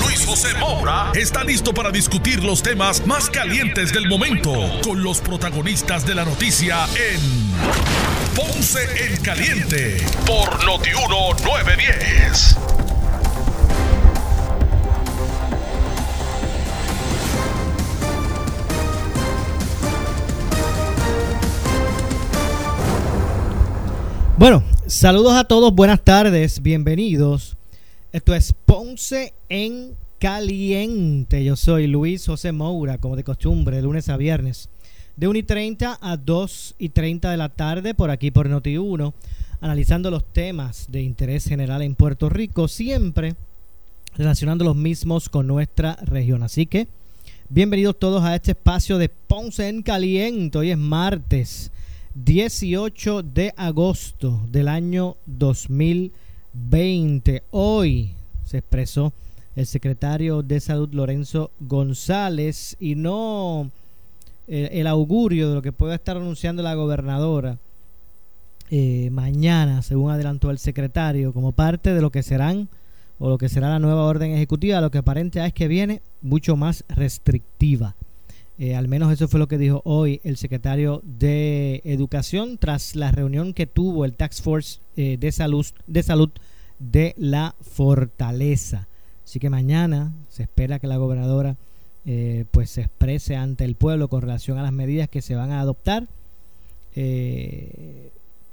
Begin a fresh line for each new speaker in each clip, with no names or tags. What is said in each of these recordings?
Luis José Moura está listo para discutir los temas más calientes del momento con los protagonistas de la noticia en Ponce en Caliente por Notiuno 910.
Bueno, saludos a todos, buenas tardes, bienvenidos. Esto es Ponce en Caliente. Yo soy Luis José Moura, como de costumbre, de lunes a viernes, de 1 y 30 a 2 y 30 de la tarde, por aquí por Noti1, analizando los temas de interés general en Puerto Rico, siempre relacionando los mismos con nuestra región. Así que, bienvenidos todos a este espacio de Ponce en Caliente. Hoy es martes 18 de agosto del año 2020. Hoy se expresó el secretario de Salud Lorenzo González y no eh, el augurio de lo que puede estar anunciando la gobernadora eh, mañana, según adelantó el secretario, como parte de lo que serán o lo que será la nueva orden ejecutiva, lo que aparente es que viene mucho más restrictiva. Eh, al menos eso fue lo que dijo hoy el secretario de Educación tras la reunión que tuvo el Tax Force eh, de, salud, de Salud de la Fortaleza. Así que mañana se espera que la gobernadora eh, pues se exprese ante el pueblo con relación a las medidas que se van a adoptar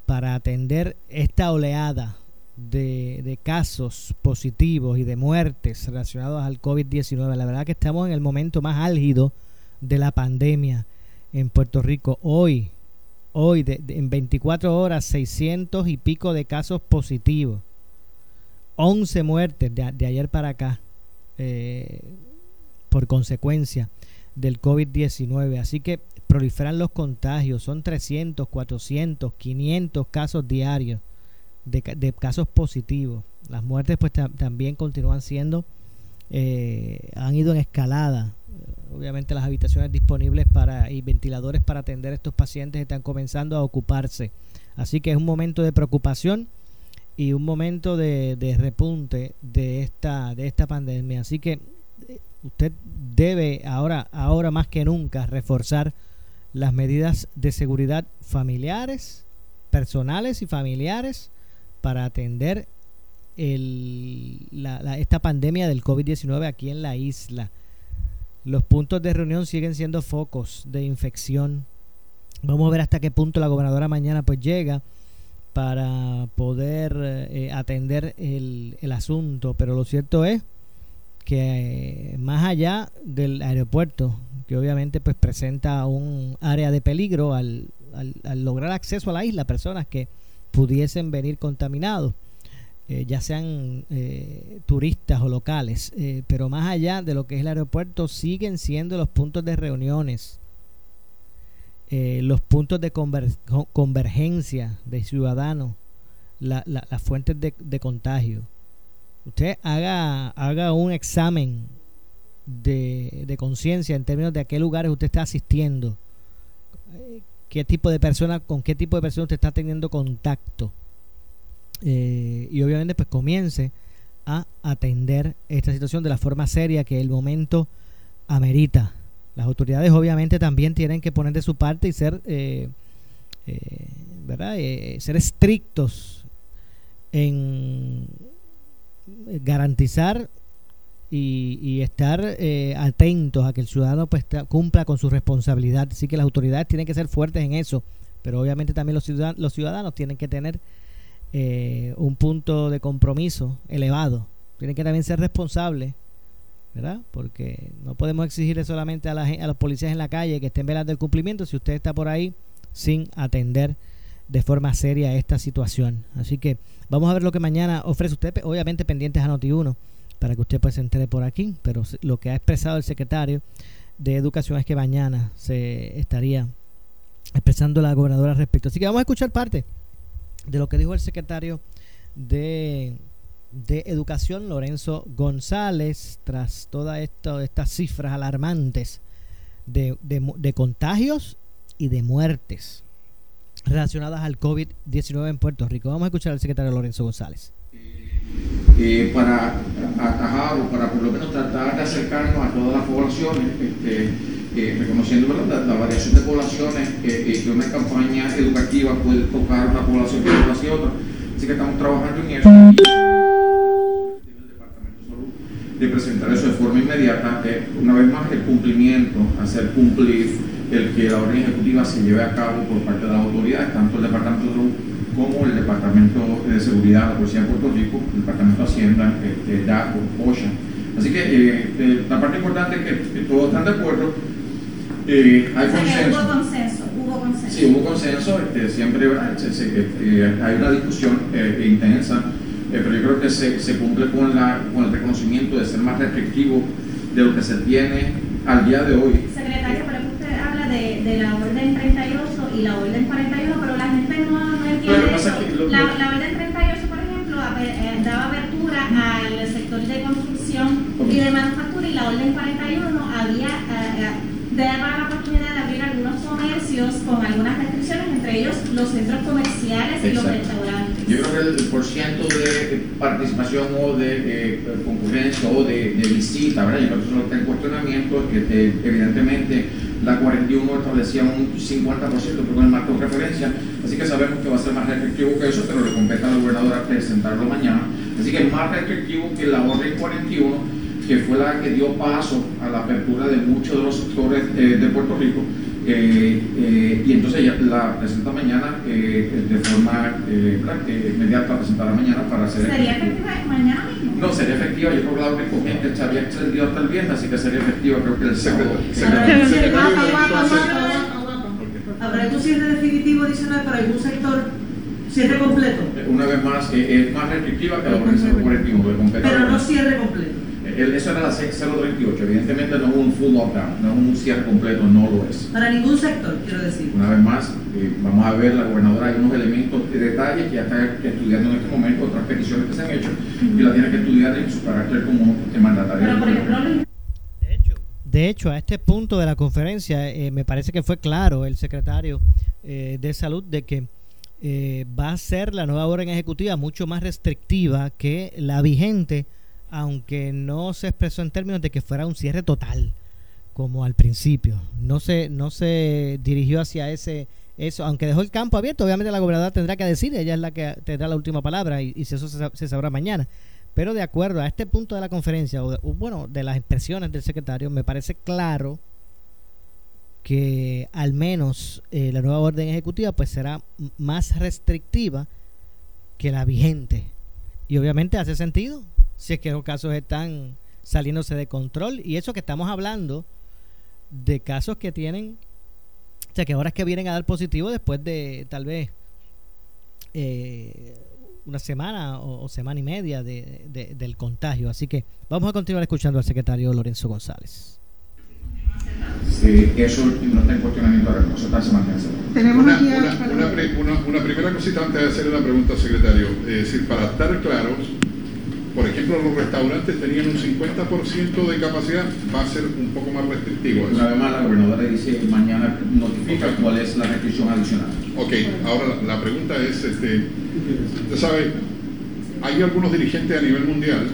para atender esta oleada de, de, casos positivos y de muertes relacionados al COVID-19. La verdad que estamos en el momento más álgido de la pandemia en Puerto Rico. Hoy, hoy, en 24 horas, 600 y pico de casos positivos. 11 muertes de, ayer para acá eh, por consecuencia del COVID-19. Así que proliferan los contagios. Son 300, 400, 500 casos diarios de, de casos positivos. Las muertes pues también continúan siendo, eh, han ido en escalada obviamente las habitaciones disponibles para y ventiladores para atender a estos pacientes están comenzando a ocuparse. Así que es un momento de preocupación y un momento de, repunte de esta, de esta pandemia. Así que eh, usted debe ahora, ahora más que nunca reforzar las medidas de seguridad familiares, personales y familiares para atender el, esta pandemia del COVID-19 aquí en la isla. Los puntos de reunión siguen siendo focos de infección. Vamos a ver hasta qué punto la gobernadora mañana pues llega para poder eh, atender el, asunto. Pero lo cierto es que eh, más allá del aeropuerto, que obviamente pues presenta un área de peligro al, al lograr acceso a la isla, personas que pudiesen venir contaminados. Eh, ya sean eh, turistas o locales, eh, pero más allá de lo que es el aeropuerto, siguen siendo los puntos de reuniones, los puntos de convergencia de ciudadanos, las fuentes de, contagio. Usted haga, haga un examen de, conciencia en términos de a qué lugares usted está asistiendo, qué tipo de persona, con qué tipo de persona usted está teniendo contacto eh, y obviamente pues comience a atender esta situación de la forma seria que el momento amerita. Las autoridades obviamente también tienen que poner de su parte y ser, eh, eh, ¿verdad? ser estrictos en garantizar y, estar atentos a que el ciudadano pues cumpla con su responsabilidad. Así que las autoridades tienen que ser fuertes en eso, pero obviamente también los ciudadanos, los ciudadanos tienen que tener eh, un punto de compromiso elevado. Tienen que también ser responsables, ¿verdad? Porque no podemos exigirle solamente a, la, los policías en la calle que estén velando el cumplimiento si usted está por ahí sin atender de forma seria esta situación. Así que vamos a ver lo que mañana ofrece usted, obviamente pendientes a Noti1 para que usted pues se entere por aquí, pero lo que ha expresado el secretario de Educación es que mañana se estaría expresando la gobernadora respecto. Así que vamos a escuchar parte de lo que dijo el secretario de, de Educación, Lorenzo González, tras todas estas cifras alarmantes de, de contagios y de muertes relacionadas al COVID-19 en Puerto Rico. Vamos a escuchar al secretario Lorenzo González.
Eh, para atajar o para por lo menos tratar de acercarnos a todas las poblaciones, este, eh, reconociendo La, variación de poblaciones, eh, que una campaña educativa puede tocar una población que hacia otra. Así que estamos trabajando en eso. de presentar eso de forma inmediata, una vez más el cumplimiento, hacer cumplir el que la orden ejecutiva se lleve a cabo por parte de las autoridades, tanto el Departamento de Salud como el Departamento de Seguridad, la Policía de Puerto Rico, el Departamento de Hacienda, este, DACO, OSHA. Así que eh, eh, la parte importante es que, todos están de acuerdo.
Eh, hay consenso. Hubo consenso, hubo consenso.
Sí, hubo consenso. Este, siempre hay una discusión intensa, pero yo creo que se, se cumple con, la, con el reconocimiento de ser más restrictivo de lo que se tiene al día de hoy.
Secretario, pero usted habla de, de la orden 38 y la orden 41, pero la gente no, no entiende eso. la, la, orden 38, por ejemplo, eh, daba apertura al sector de construcción y de manufactura y la orden 41 había, eh, eh, daba la oportunidad de abrir algunos comercios con algunas restricciones, entre ellos los centros comerciales y los restaurantes.
Yo creo que el porciento de participación o de concurrencia o de, visita, ¿verdad? Yo creo que eso está en cuestionamiento, que evidentemente la 41 establecía un 50% con el marco de referencia, así que sabemos que va a ser más restrictivo que eso, pero le compete a la gobernadora presentarlo mañana. Así que es más restrictivo que la orden 41, que fue la que dio paso a la apertura de muchos de los sectores eh, de Puerto Rico. Eh, eh, y entonces ya la presenta mañana de forma inmediata, presentará mañana para hacer.
¿Sería efectiva mañana mismo?
No, sería efectiva. Yo creo que la orden corriente se había extendido hasta el viernes, así que sería efectiva, creo que el sábado.
¿Habrá un cierre definitivo adicional para algún sector? ¿Cierre completo?
Una vez más, es más restrictiva que la orden 041.
Pero no cierre completo
eso era la 038, evidentemente no es un full lockdown, no es un cierre completo, no lo es.
Para ningún sector, quiero decir.
Una vez más, eh, vamos a ver, la gobernadora hay unos elementos de detalle que ya está estudiando en este momento, otras peticiones que se han hecho, y la tiene que estudiar en su carácter como mandatario.
de hecho, de hecho, a este punto de la conferencia, eh, me parece que fue claro el secretario eh, de Salud de que va a ser la nueva orden ejecutiva mucho más restrictiva que la vigente aunque no se expresó en términos de que fuera un cierre total, como al principio. No se, no se dirigió hacia ese eso, aunque dejó el campo abierto, obviamente la gobernadora tendrá que decir, ella es la que tendrá la última palabra y, si eso se, sabrá mañana. Pero de acuerdo a este punto de la conferencia, o, bueno, de las expresiones del secretario, me parece claro que al menos eh, la nueva orden ejecutiva pues será más restrictiva que la vigente. Y obviamente hace sentido, si es que los casos están saliéndose de control. Y eso que estamos hablando de casos que tienen, o sea, que ahora es que vienen a dar positivo después de tal vez eh, una semana o, semana y media de, del contagio. Así que vamos a continuar escuchando al secretario Lorenzo González.
Sí, eso no está en cuestionamiento ahora, eso está
Tenemos una, una, una, primera cosita antes de hacerle la pregunta, secretario. Es decir, para estar claros, por ejemplo, los restaurantes tenían un 50% de capacidad, va a ser un poco más restrictivo.
Una vez más, la gobernadora dice mañana notifica cuál es la restricción adicional.
Ok, ahora la, pregunta es, este, usted sabe, hay algunos dirigentes a nivel mundial,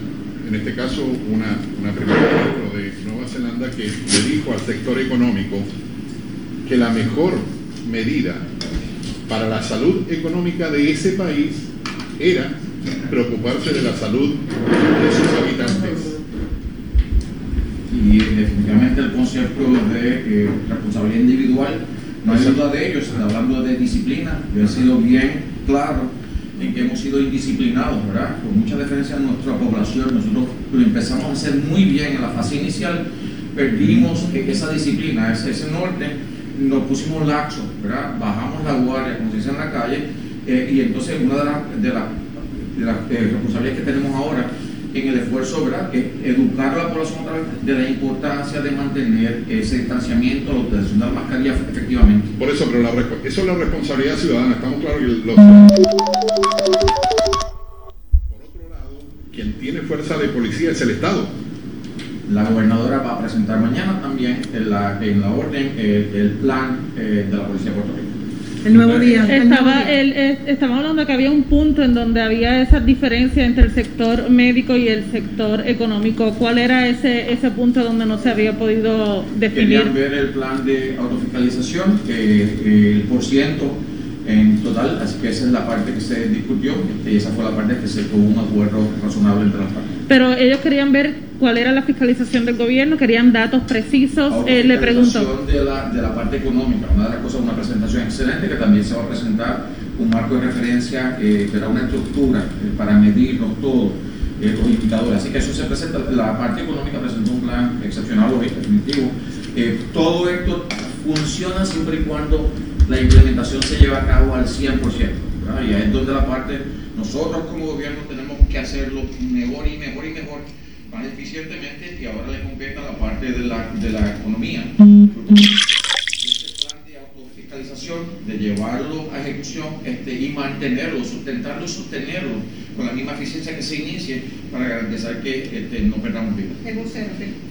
en este caso una, una primera ministra de Nueva Zelanda que le dijo al sector económico que la mejor medida para la salud económica de ese país era preocuparse de la salud de sus habitantes.
Y definitivamente el concepto de eh, responsabilidad individual, no hay duda de ello, se está hablando de disciplina, yo he sido bien claro en que hemos sido indisciplinados, ¿verdad? Con mucha diferencia en nuestra población, nosotros lo empezamos a hacer muy bien en la fase inicial, perdimos esa disciplina, ese, ese norte, nos pusimos laxos, ¿verdad? Bajamos la guardia, como se dice en la calle, eh, y entonces una de las de la de las eh, responsabilidades que tenemos ahora en el esfuerzo, ¿verdad? Que educar a la población de la importancia de mantener ese distanciamiento, la utilización de la mascarilla efectivamente.
Por eso, pero la, eso es la responsabilidad ciudadana, estamos claros que los... policía es el Estado.
La gobernadora va a presentar mañana también en la, en la orden eh, el plan eh, de la Policía de Puerto Rico.
El nuevo día.
Estaba, el, estamos hablando de que había un punto en donde había esa diferencia entre el sector médico y el sector económico. ¿Cuál era ese, ese punto donde no se había podido definir?
Querían ver el plan de autofiscalización, eh, el por ciento en total, así que esa es la parte que se discutió y esa fue la parte que se tuvo un acuerdo razonable entre las partes.
Pero ellos querían ver cuál era la fiscalización del gobierno, querían datos precisos. Eh, le pregunto.
De la, de la parte económica, una de las cosas, una presentación excelente que también se va a presentar un marco de referencia eh, que da una estructura eh, para medirnos todos eh, los indicadores. Así que eso se presenta, la parte económica presentó un plan excepcional hoy, definitivo. todo esto funciona siempre y cuando la implementación se lleva a cabo al 100%. Y ahí es donde la parte, nosotros como gobierno tenemos que hacerlo mejor y mejor y mejor, más eficientemente, y ahora le compete a la parte de la, de la economía. Este plan de autofiscalización, de llevarlo a ejecución este, y mantenerlo, sustentarlo y sostenerlo con la misma eficiencia que se inicie para garantizar que este, no perdamos vidas.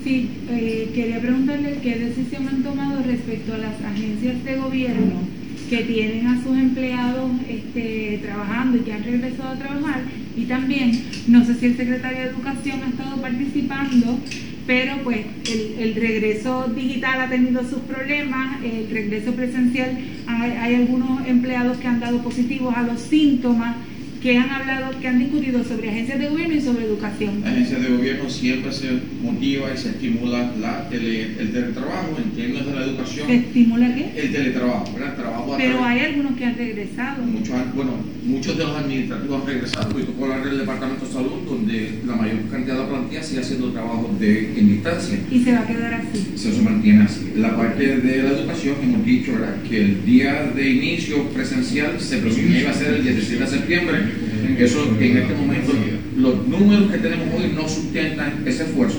Sí, eh, quería preguntarle qué decisión han tomado respecto a las agencias de gobierno que tienen a sus empleados este, trabajando y que han regresado a trabajar y también, no sé si el secretario de Educación ha estado participando, pero pues el, el regreso digital ha tenido sus problemas, el regreso presencial, hay, hay algunos empleados que han dado positivos a los síntomas que han hablado, que han discutido sobre agencias de gobierno y sobre educación.
Agencias de gobierno siempre se motiva y se estimula la el teletrabajo en términos de la educación.
¿Se estimula qué?
El teletrabajo, ¿verdad? Trabajo
Pero hay algunos que han regresado.
Muchos, bueno, muchos de los administrativos han regresado. Y tocó hablar del Departamento de Salud, donde la mayor cantidad de la plantilla sigue haciendo trabajo de, en distancia.
Y se va a quedar así.
Se, se mantiene así. La parte de la educación, hemos dicho ¿verdad? que el día de inicio presencial se presumía iba a ser el 17 de septiembre eso en este momento los números que tenemos hoy no sustentan ese esfuerzo.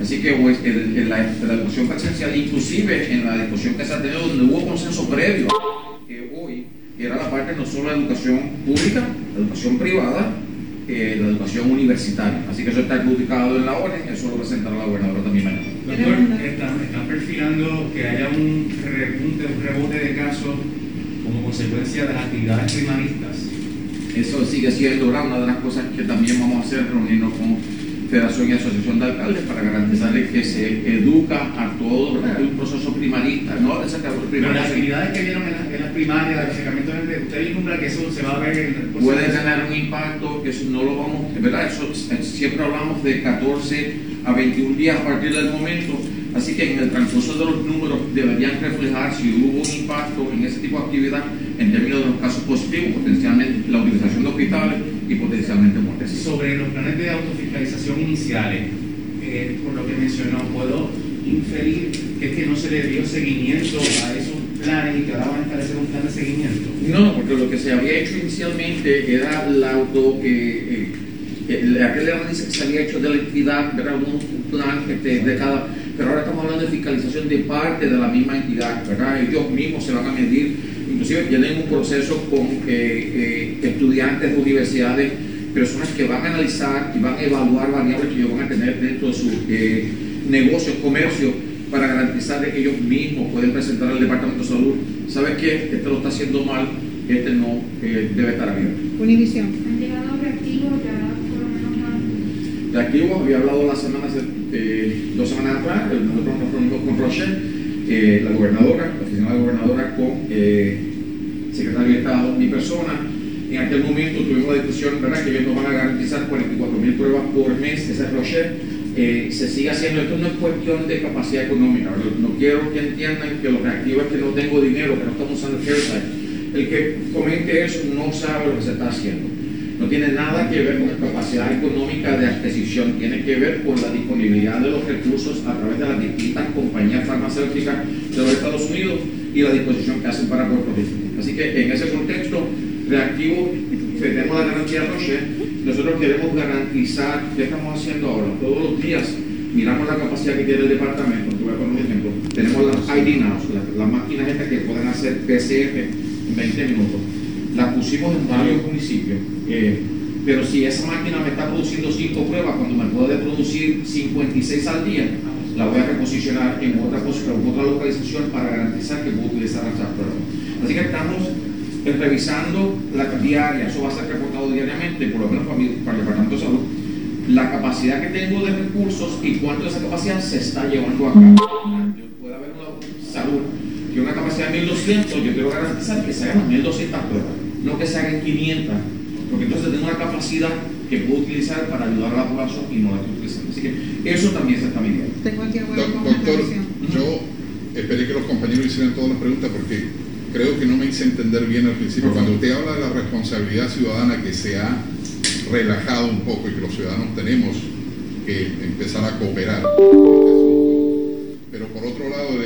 Así que pues, en la, educación presencial, inclusive en la discusión que se ha tenido, donde hubo consenso previo, que hoy era la parte no solo de la educación pública, la educación privada, eh, la educación universitaria. Así que eso está publicado en la orden, eso lo presentará la gobernadora también mañana.
Doctor, están, perfilando que haya un repunte, un rebote de casos como consecuencia de las actividades primaristas
eso sigue siendo una de las cosas que también vamos a hacer, reunirnos con Federación y Asociación de Alcaldes para garantizarles que se educa a todo un proceso primarista, no
de Pero las actividades que vieron en, las primarias, el acercamiento usted vislumbra que eso se va a ver en el
Puede tener un impacto que eso no lo vamos, ¿verdad? Eso, siempre hablamos de 14 a 21 días a partir del momento. Así que en el transcurso de los números deberían reflejar si hubo un impacto en ese tipo de actividad en términos de los casos positivos, potencialmente la utilización de hospitales y potencialmente muertes.
Sobre los planes de autofiscalización iniciales, eh, por lo que mencionó, ¿puedo inferir que es que no se le dio seguimiento a esos planes y que ahora van a establecer un plan de seguimiento?
No, porque lo que se había hecho inicialmente era la auto... Eh, eh, aquel análisis que se había hecho de la entidad, era un plan este, de cada pero ahora estamos hablando de fiscalización de parte de la misma entidad, ¿verdad? Ellos mismos se van a medir, inclusive tienen un proceso con eh, eh, estudiantes de universidades, personas que van a analizar y van a evaluar variables que ellos van a tener dentro de sus eh, negocios, comercios, para garantizar que ellos mismos pueden presentar al Departamento de Salud, ¿sabes qué? Este lo está haciendo mal, este no debe estar abierto.
Univisión.
¿Han llegado reactivos ya por lo menos más?
Reactivos, había hablado la semana dos semanas atrás, nosotros nos reunimos con Rochelle, eh, la gobernadora, la oficina de la gobernadora, con eh, secretario de Estado, mi persona. En aquel momento tuvimos la discusión, ¿verdad?, que ellos nos van a garantizar 44 mil pruebas por mes, esa es Rochelle. Eh, se sigue haciendo, esto no es cuestión de capacidad económica, no quiero que entiendan que lo reactivo es que no tengo dinero, que no estamos usando el El que comente eso no sabe lo que se está haciendo no tiene nada que ver con la capacidad económica de adquisición, tiene que ver con la disponibilidad de los recursos a través de las distintas compañías farmacéuticas de los Estados Unidos y la disposición que hacen para Puerto Rico. Así que en ese contexto reactivo, tenemos la garantía Roche, nosotros queremos garantizar, ¿qué estamos haciendo ahora? Todos los días miramos la capacidad que tiene el departamento, voy a poner un ejemplo, tenemos las ID Now, las, máquinas estas que pueden hacer PCR en 20 minutos las pusimos en varios municipios. Eh, Pero si esa máquina me está produciendo 5 pruebas cuando me puede producir 56 al día, la voy a reposicionar en otra, localización para garantizar que puedo utilizar esas pruebas. Así que estamos revisando la diaria, eso va a ser reportado diariamente, por lo menos para, para el Departamento de Salud, la capacidad que tengo de recursos y cuánto de esa capacidad se está llevando a cabo. Puede haber una salud que una capacidad de 1200, yo quiero garantizar que se hagan 1200 pruebas, no que se hagan 500, porque entonces tengo una capacidad que puedo utilizar para ayudar a la población y no la estoy utilizando. Así que eso también se está midiendo.
Doctor, yo esperé que los compañeros hicieran todas las preguntas porque creo que no me hice entender bien al principio. Cuando usted habla de la responsabilidad ciudadana que se ha relajado un poco y que los ciudadanos tenemos que empezar a cooperar.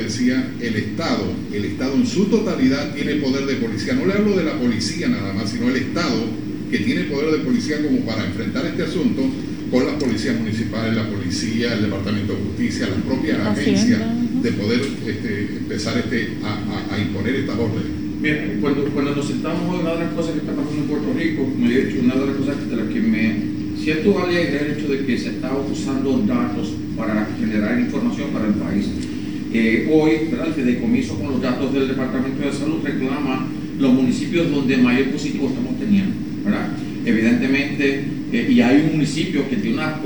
Decía, el Estado, el Estado en su totalidad tiene poder de policía. No le hablo de la policía nada más, sino el Estado que tiene poder de policía como para enfrentar este asunto con las policías municipales, la policía, el Departamento de Justicia, las propias agencias, de poder este, empezar este, a, a imponer estas órdenes.
Mira, cuando, cuando nos sentamos, una de las cosas que está pasando en Puerto Rico, me he dicho, una de las cosas de las que me siento alegre es el hecho de que se está usando datos para generar información para el país. Eh, hoy, ¿verdad? el fideicomiso con los datos del Departamento de Salud reclama los municipios donde mayor positivo estamos teniendo. ¿verdad? Evidentemente, eh, y hay un municipio que tiene una,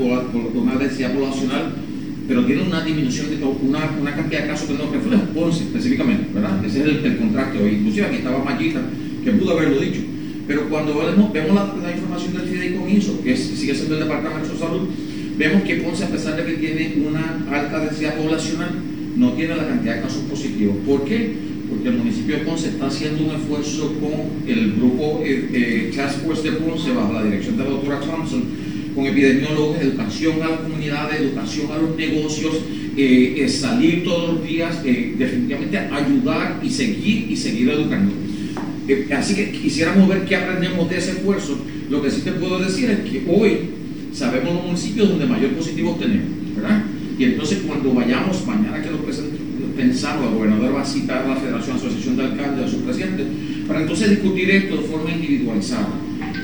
una densidad poblacional pero tiene una disminución de una, una cantidad de casos que no refleja Ponce específicamente, ¿verdad? Ese es el, el contrato. Inclusive aquí estaba Mallita, que pudo haberlo dicho. Pero cuando vemos, vemos la, información del fideicomiso, que sigue siendo el Departamento de Salud, vemos que Ponce, a pesar de que tiene una alta densidad poblacional, no tiene la cantidad de casos positivos. ¿Por qué? Porque el municipio de Ponce está haciendo un esfuerzo con el grupo eh, eh, Task Force de Ponce, bajo la dirección de la doctora Thompson, con epidemiólogos, educación a la comunidad, educación a los negocios, eh, salir todos los días, eh, definitivamente ayudar y seguir y seguir educando. Eh, así que quisiéramos ver qué aprendemos de ese esfuerzo. Lo que sí te puedo decir es que hoy sabemos los municipios donde mayor positivo tenemos. Y entonces cuando vayamos, mañana que lo pensamos, el gobernador va a citar a la Federación Asociación de Alcaldes, a su presidente, para entonces discutir esto de forma individualizada.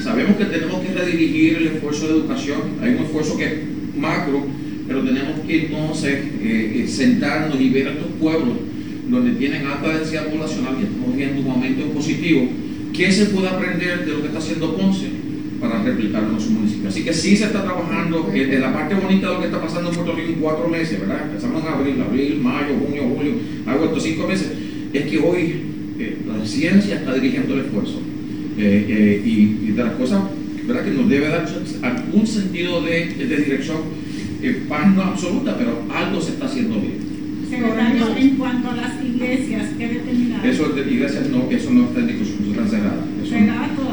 Sabemos que tenemos que redirigir el esfuerzo de educación, hay un esfuerzo que es macro, pero tenemos que entonces eh, eh, sentarnos y ver a estos pueblos donde tienen alta densidad poblacional y estamos viendo un aumento en positivo, ¿qué se puede aprender de lo que está haciendo Ponce para replicarlo en nuestro municipio? Así que sí se está trabajando, eh, la parte bonita de lo que está pasando en Puerto Rico en cuatro meses, ¿verdad? Empezamos en abril, abril, mayo, junio, julio, agosto, cinco meses, es que hoy la ciencia está dirigiendo el esfuerzo eh, eh, y, de las cosas ¿verdad? que nos debe dar algún sentido de, de dirección, eh, paz no absoluta, pero algo se está haciendo bien.
Secretario, en cuanto a las iglesias, ¿qué determinaron?
Eso de iglesias no, eso no está en discusión, eso está cerrado. Eso,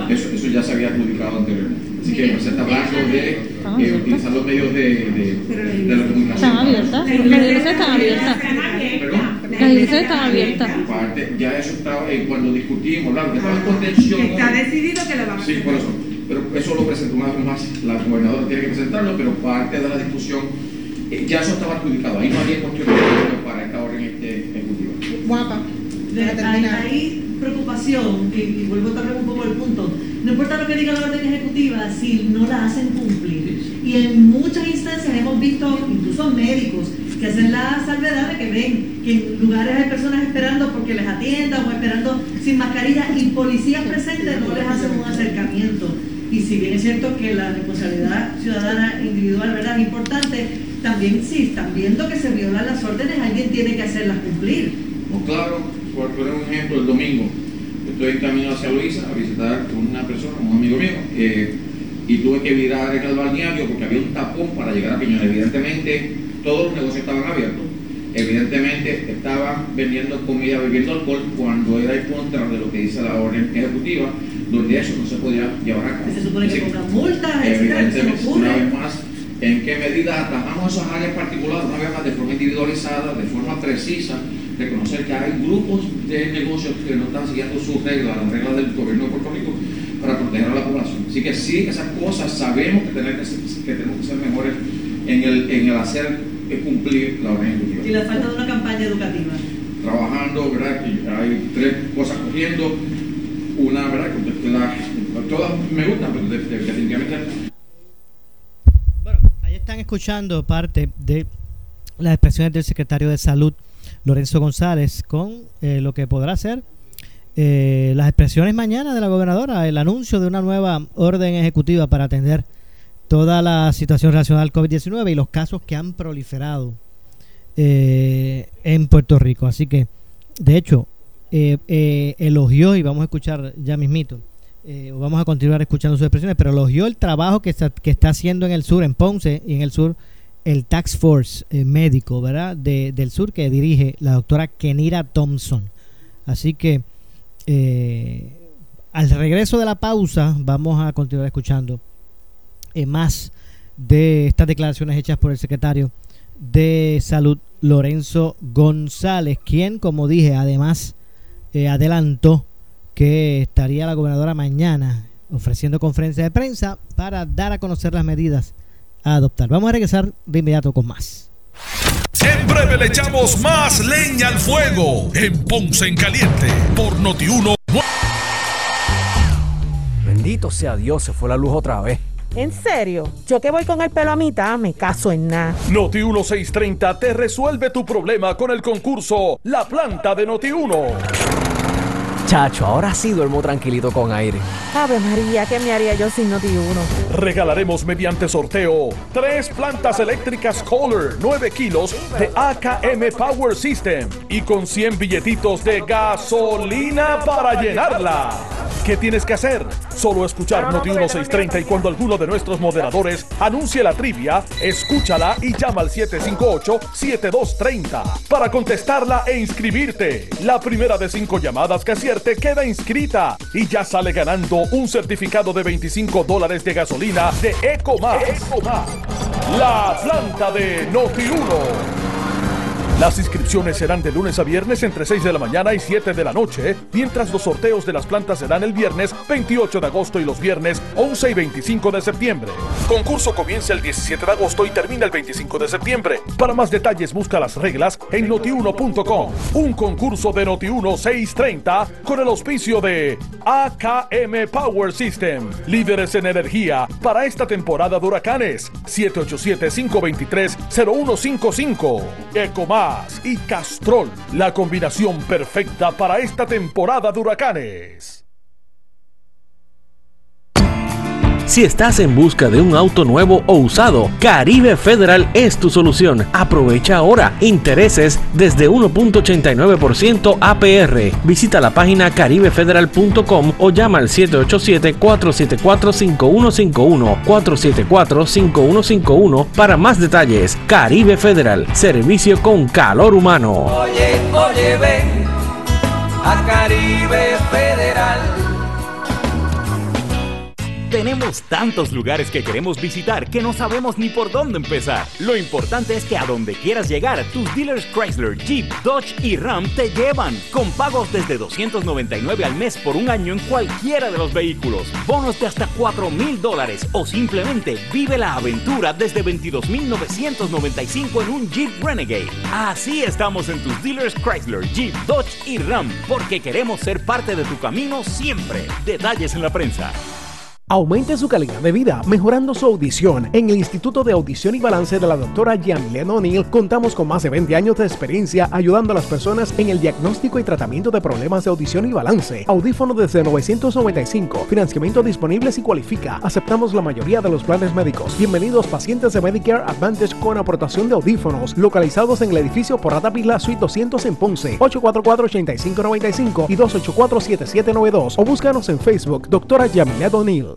eso, ya se había adjudicado anteriormente. Así que se está hablando de eh, utilizar los medios de, de, de, la comunicación.
Están abiertas, las iglesias están abiertas. Las iglesias están abiertas.
ya eso estaba, eh, cuando discutimos, claro, que estaba en contención.
Está decidido que lo vamos a
hacer. Sí, por eso. Pero eso lo presentó una vez más, la gobernadora tiene que presentarlo, pero parte de la discusión, eh, ya eso estaba adjudicado. Ahí no había cuestión para esta orden este, ejecutiva.
Guapa. Hay, hay preocupación, y, vuelvo a traer un poco el punto. No importa lo que diga la orden ejecutiva, si no la hacen cumplir. Y en muchas instancias hemos visto, incluso médicos, que hacen la salvedad de que ven que en lugares hay personas esperando porque les atiendan o esperando sin mascarilla y policías presentes no les hacen un acercamiento. Y si bien es cierto que la responsabilidad ciudadana individual ¿verdad? es importante, también si están viendo que se violan las órdenes, alguien tiene que hacerlas cumplir.
Pues claro, por poner un ejemplo, el domingo estoy en camino hacia Luisa a visitar a una persona, un amigo mío, eh, y tuve que virar en el balneario porque había un tapón para llegar a Piñón. Evidentemente, todos los negocios estaban abiertos. Evidentemente estaban vendiendo comida, bebiendo alcohol cuando era en contra de lo que dice la orden ejecutiva, donde eso no se podía llevar a cabo.
Se supone que pongan multas,
Evidentemente, una vez más, en qué medida atajamos esas áreas particulares, una vez más de forma individualizada, de forma precisa, reconocer que hay grupos de negocios que no están siguiendo sus reglas, las reglas del gobierno de Puerto Rico, para proteger a la población. Así que sí, esas cosas sabemos que, tener que, que tenemos que ser mejores en el, en el hacer cumplir la orden ejecutiva.
Y la falta de una campaña educativa.
Trabajando, ¿verdad? hay tres cosas corriendo. Una, ¿verdad? La, todas me gustan, pero definitivamente
están escuchando parte de las expresiones del secretario de Salud, Lorenzo González, con eh, lo que podrá ser eh, las expresiones mañana de la gobernadora, el anuncio de una nueva orden ejecutiva para atender toda la situación relacionada al COVID-19 y los casos que han proliferado eh, en Puerto Rico. Así que, de hecho, elogió, y vamos a escuchar ya mismito, vamos a continuar escuchando sus expresiones, pero elogió el trabajo que está, que está haciendo en el sur, en Ponce y en el sur el Tax Force eh, médico, ¿verdad? del sur que dirige la doctora Kenira Thompson. Así que eh, al regreso de la pausa vamos a continuar escuchando eh, más de estas declaraciones hechas por el secretario de Salud, Lorenzo González, quien, como dije, además adelantó que estaría la gobernadora mañana ofreciendo conferencia de prensa para dar a conocer las medidas adoptar. Vamos a regresar de inmediato con más.
En breve le echamos más leña al fuego en Ponce en Caliente por Notiuno.
Bendito sea Dios, se fue la luz otra vez.
¿En serio? Yo que voy con el pelo a mitad, me caso en nada.
Noti 1630 te resuelve tu problema con el concurso La Planta de Noti 1.
Chacho, ahora sí duermo tranquilito con aire.
Ave María, ¿qué me haría yo sin Noti uno?
Regalaremos mediante sorteo tres plantas eléctricas Kohler 9 kilos de AKM Power System y con 100 billetitos de gasolina para llenarla. ¿Qué tienes que hacer? Solo escuchar Noti 1630 y cuando alguno de nuestros moderadores anuncie la trivia, escúchala y llama al 758-7230 para contestarla e inscribirte. La primera de cinco llamadas que acierte queda inscrita y ya sale ganando un certificado de 25 dólares de gasolina de Ecomar. La planta de Noti 1. Las inscripciones serán de lunes a viernes entre 6 de la mañana y 7 de la noche, mientras los sorteos de las plantas serán el viernes 28 de agosto y los viernes 11 y 25 de septiembre. Concurso comienza el 17 de agosto y termina el 25 de septiembre. Para más detalles busca las reglas en notiuno.com. Un concurso de Notiuno 630 con el auspicio de AKM Power System, líderes en energía para esta temporada de huracanes. 787-523-0155. Ecomar y Castrol, la combinación perfecta para esta temporada de huracanes.
Si estás en busca de un auto nuevo o usado, Caribe Federal es tu solución. Aprovecha ahora intereses desde 1.89% APR. Visita la página caribefederal.com o llama al 787-474-5151, 474-5151 para más detalles. Caribe Federal, servicio con calor humano.
Oye, oye, ven a Caribe
tenemos tantos lugares que queremos visitar que no sabemos ni por dónde empezar. Lo importante es que a donde quieras llegar, tus dealers Chrysler, Jeep, Dodge y Ram te llevan con pagos desde 299 al mes por un año en cualquiera de los vehículos, bonos de hasta 4 mil dólares o simplemente vive la aventura desde 22.995 en un Jeep Renegade. Así estamos en tus dealers Chrysler, Jeep, Dodge y Ram porque queremos ser parte de tu camino siempre. Detalles en la prensa.
Aumente su calidad de vida mejorando su audición. En el Instituto de Audición y Balance de la doctora Yamilena O'Neill contamos con más de 20 años de experiencia ayudando a las personas en el diagnóstico y tratamiento de problemas de audición y balance. Audífono desde 995, financiamiento disponible si cualifica. Aceptamos la mayoría de los planes médicos. Bienvenidos pacientes de Medicare Advantage con aportación de audífonos localizados en el edificio Porrata Pila Suite 200 en Ponce, 844-8595 y 284-7792 o búscanos en Facebook, doctora Yamilena O'Neill.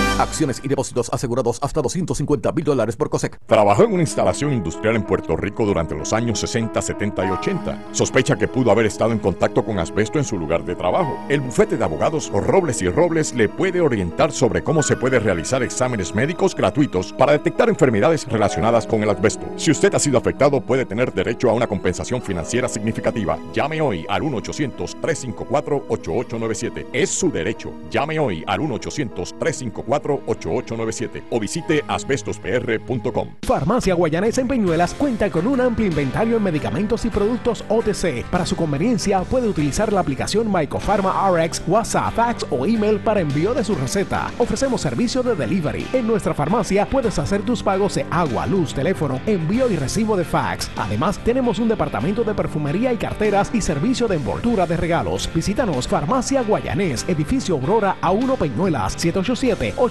Acciones y depósitos asegurados hasta 250 mil dólares por COSEC.
Trabajó en una instalación industrial en Puerto Rico durante los años 60, 70 y 80. Sospecha que pudo haber estado en contacto con asbesto en su lugar de trabajo. El bufete de abogados Robles y Robles le puede orientar sobre cómo se puede realizar exámenes médicos gratuitos para detectar enfermedades relacionadas con el asbesto. Si usted ha sido afectado, puede tener derecho a una compensación financiera significativa. Llame hoy al 1-800-354-8897. Es su derecho. Llame hoy al 1-800-354-8897 o visite asbestospr.com.
Farmacia Guayanesa en Peñuelas cuenta con un amplio inventario en medicamentos y productos OTC. Para su conveniencia, puede utilizar la aplicación Mycopharma RX, WhatsApp, fax o email para envío de su receta. Ofrecemos servicio de delivery. En nuestra farmacia puedes hacer tus pagos de agua, luz, teléfono, envío y recibo de fax. Además, tenemos un departamento de perfumería y carteras y servicio de envoltura de regalos. Visítanos Farmacia Guayanés, edificio Aurora a 1 Peñuelas, 787-836-3131,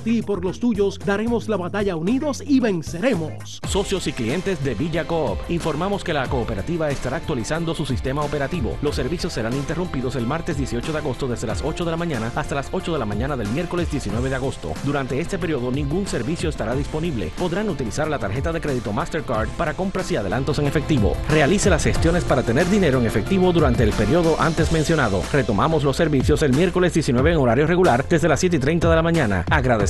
ti y por los tuyos, daremos la batalla unidos y venceremos.
Socios y clientes de Villa Coop, informamos que la cooperativa estará actualizando su sistema operativo. Los servicios serán interrumpidos el martes 18 de agosto desde las 8 de la mañana hasta las 8 de la mañana del miércoles 19 de agosto. Durante este periodo ningún servicio estará disponible. Podrán utilizar la tarjeta de crédito Mastercard para compras y adelantos en efectivo. Realice las gestiones para tener dinero en efectivo durante el periodo antes mencionado. Retomamos los servicios el miércoles 19 en horario regular desde las 7 y 30 de la mañana. Agradecemos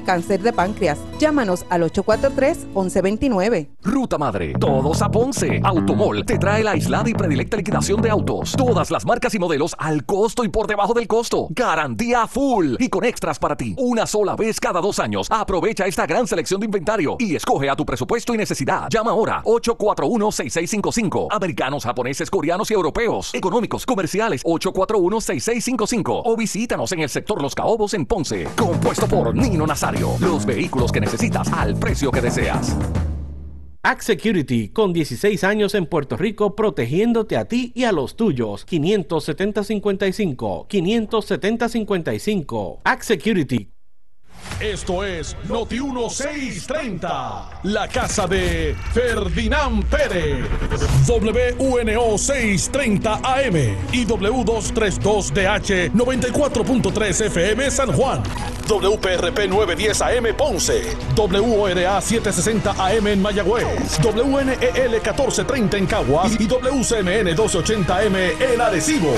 cáncer de páncreas. Llámanos al 843-1129.
Ruta Madre, todos a Ponce. Automol te trae la aislada y predilecta liquidación de autos. Todas las marcas y modelos al costo y por debajo del costo. Garantía full y con extras para ti. Una sola vez cada dos años. Aprovecha esta gran selección de inventario y escoge a tu presupuesto y necesidad. Llama ahora 841-6655. Americanos, japoneses, coreanos y europeos. Económicos, comerciales 841-6655. O visítanos en el sector Los Caobos en Ponce. Compuesto por Nino Los vehículos que necesitas al precio que deseas.
Act Security, con 16 años en Puerto Rico, protegiéndote a ti y a los tuyos. 570-55. 570-55. Act Security.
Esto es Noti 1630, la casa de Ferdinand Pérez. WNO 630 AM y W232DH 94.3 FM San Juan. WPRP 910 AM Ponce. WORA 760 AM en Mayagüez. WNEL 1430 en Caguas y WCMN 1280 AM en Arecibo.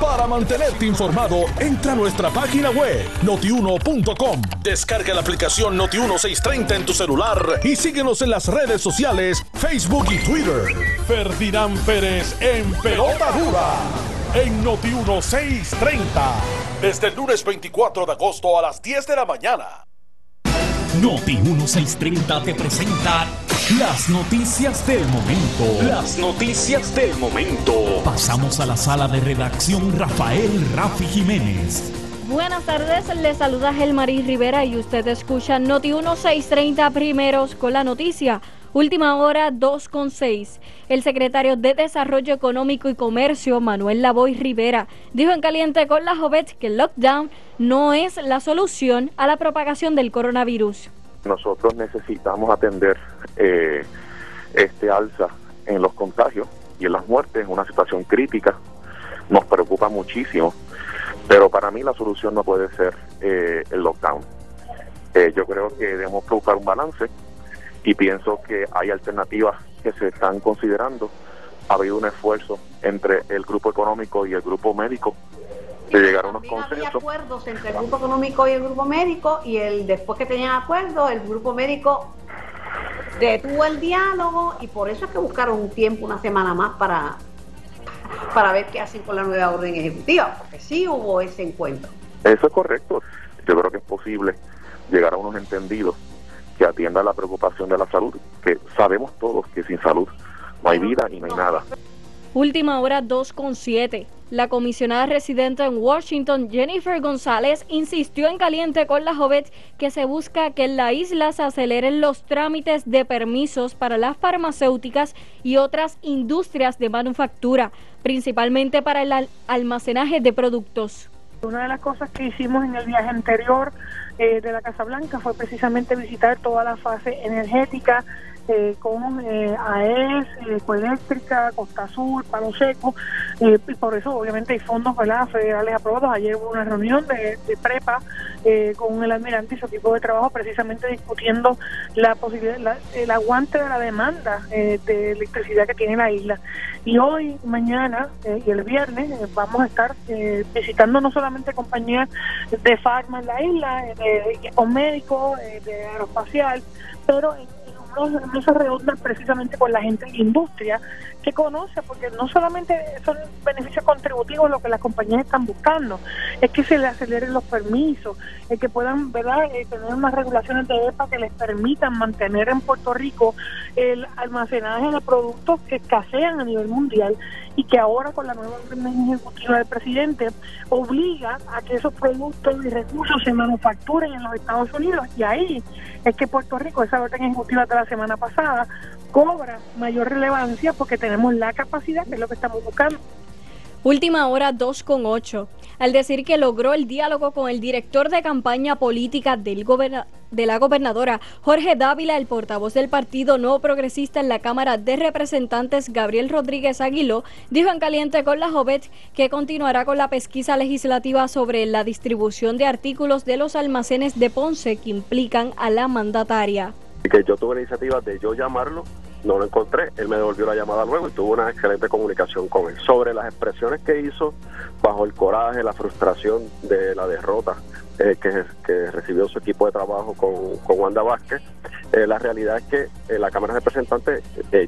Para mantenerte informado, entra a nuestra página web notiuno.com. Descarga la aplicación Noti1630 en tu celular y síguenos en las redes sociales, Facebook y Twitter. Ferdinand Pérez en Pelota Dura en Noti1630. Desde el lunes 24 de agosto a las 10 de la mañana.
Noti 1630 te presenta las noticias del momento. Las noticias del momento. Pasamos a la sala de redacción Rafael Rafi Jiménez.
Buenas tardes, le saluda Gelmarín Rivera y usted escucha Noti 1630 primeros con la noticia. Última hora 2.6. El secretario de Desarrollo Económico y Comercio, Manuel Lavoy Rivera, dijo en Caliente con la Jovet que el lockdown no es la solución a la propagación del coronavirus.
Nosotros necesitamos atender eh, este alza en los contagios y en las muertes, una situación crítica. Nos preocupa muchísimo, pero para mí la solución no puede ser eh, el lockdown. Eh, yo creo que debemos buscar un balance y pienso que hay alternativas que se están considerando. Ha habido un esfuerzo entre el grupo económico y el grupo médico de llegar a unos consensos.
Había acuerdos entre el grupo económico y el grupo médico y el después que tenían acuerdo, el grupo médico detuvo el diálogo y por eso es que buscaron un tiempo, una semana más para, para ver qué hacen con la nueva orden ejecutiva, porque sí hubo ese encuentro.
Eso es correcto. Yo creo que es posible llegar a unos entendidos que atiendan la preocupación de la salud, que sabemos todos que sin salud no hay vida y no hay nada.
Última hora 2.7. La comisionada residente en Washington, Jennifer González, insistió en caliente con la Jovet que se busca que en la isla se aceleren los trámites de permisos para las farmacéuticas y otras industrias de manufactura, principalmente para el almacenaje de productos.
Una de las cosas que hicimos en el viaje anterior eh, de la Casa Blanca fue precisamente visitar toda la fase energética eh, con eh, AES, eh, Ecoeléctrica, Costa Azul, Palo Seco, y por eso obviamente hay fondos federales aprobados. Ayer hubo una reunión de, prepa con el almirante y su equipo de trabajo precisamente discutiendo la posibilidad, el aguante de la demanda de electricidad que tiene la isla. Y hoy, mañana y el viernes vamos a estar visitando no solamente compañías de farma en la isla, de, con médicos, de aeroespacial, pero en no, se reúnan precisamente con la gente de la industria que conoce, porque no solamente son beneficios contributivos lo que las compañías están buscando, es que se le aceleren los permisos, es que puedan ¿verdad? Eh, tener unas regulaciones de EPA que les permitan mantener en Puerto Rico el almacenaje de productos que escasean a nivel mundial y que ahora con la nueva orden ejecutiva del presidente obliga a que esos productos y recursos se manufacturen en los Estados Unidos y ahí es que Puerto Rico, esa orden ejecutiva la semana pasada, cobra mayor relevancia porque tenemos la capacidad, que es lo que estamos buscando.
Última hora 2.8. Al decir que logró el diálogo con el director de campaña política del de la gobernadora, Jorge Dávila, el portavoz del Partido No Progresista en la Cámara de Representantes, Gabriel Rodríguez Aguiló, dijo en caliente con la Jovet que continuará con la pesquisa legislativa sobre la distribución de artículos de los almacenes de Ponce que implican a la mandataria.
Que yo tuve la iniciativa de yo llamarlo no lo encontré, él me devolvió la llamada luego y tuvo una excelente comunicación con él. Sobre las expresiones que hizo bajo el coraje, la frustración de la derrota eh, que, recibió su equipo de trabajo con, con Wanda Vázquez, eh, la realidad es que eh, la Cámara de Representantes,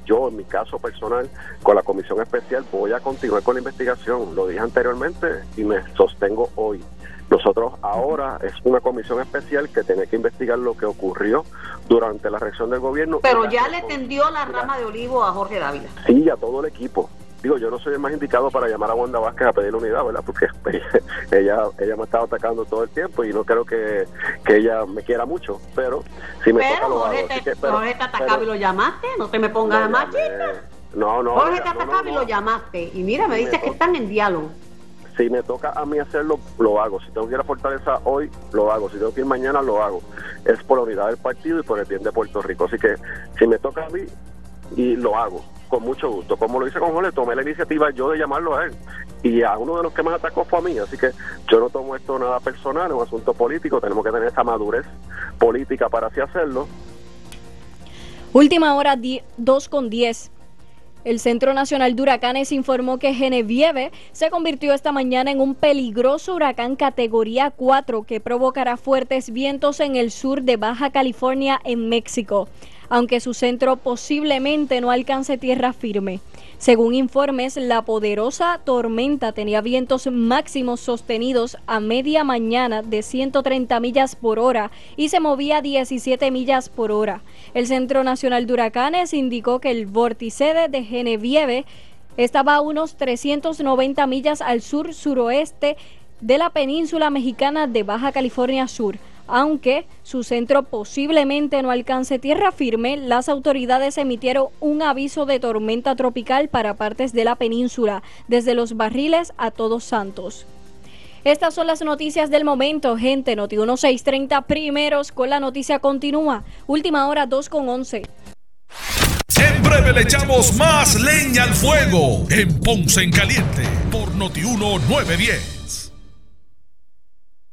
yo en mi caso personal, con la Comisión Especial, voy a continuar con la investigación. Lo dije anteriormente y me sostengo hoy. Nosotros ahora es una comisión especial que tiene que investigar lo que ocurrió durante la reacción del gobierno.
Pero ya le tendió la rama de olivo a Jorge Dávila.
Sí, a todo el equipo. Digo, yo no soy el más indicado para llamar a Wanda Vázquez a pedir unidad, ¿verdad? Porque ella ella me estaba atacando todo el tiempo y no creo que, ella me quiera mucho, pero si me toca lo
Jorge. Te, pero, Jorge te atacaba y lo llamaste, no te me pongas no, machista.
No, no.
Jorge te atacaba y lo llamaste. Y mira, me dices que están en diálogo.
Si me toca a mí hacerlo, lo hago. Si tengo que ir a Fortaleza hoy, lo hago. Si tengo que ir mañana, lo hago. Es por la unidad del partido y por el bien de Puerto Rico. Así que si me toca a mí, y lo hago con mucho gusto. Como lo hice con Jorge, tomé la iniciativa yo de llamarlo a él. Y a uno de los que más atacó fue a mí. Así que yo no tomo esto nada personal, es un asunto político. Tenemos que tener esa madurez política para así hacerlo.
Última hora 2 con 10. El Centro Nacional de Huracanes informó que Genevieve se convirtió esta mañana en un peligroso huracán categoría 4 que provocará fuertes vientos en el sur de Baja California en México, aunque su centro posiblemente no alcance tierra firme. Según informes, la poderosa tormenta tenía vientos máximos sostenidos a media mañana de 130 millas por hora y se movía a 17 millas por hora. El Centro Nacional de Huracanes indicó que el vórtice de Genevieve estaba a unos 390 millas al sur-suroeste de la península mexicana de Baja California Sur. Aunque su centro posiblemente no alcance tierra firme, las autoridades emitieron un aviso de tormenta tropical para partes de la península, desde los barriles a Todos Santos. Estas son las noticias del momento, gente. Noti 1630 primeros con la noticia continúa. Última hora 2 con 11.
En breve le echamos más leña al fuego en Ponce en Caliente por Noti 1910.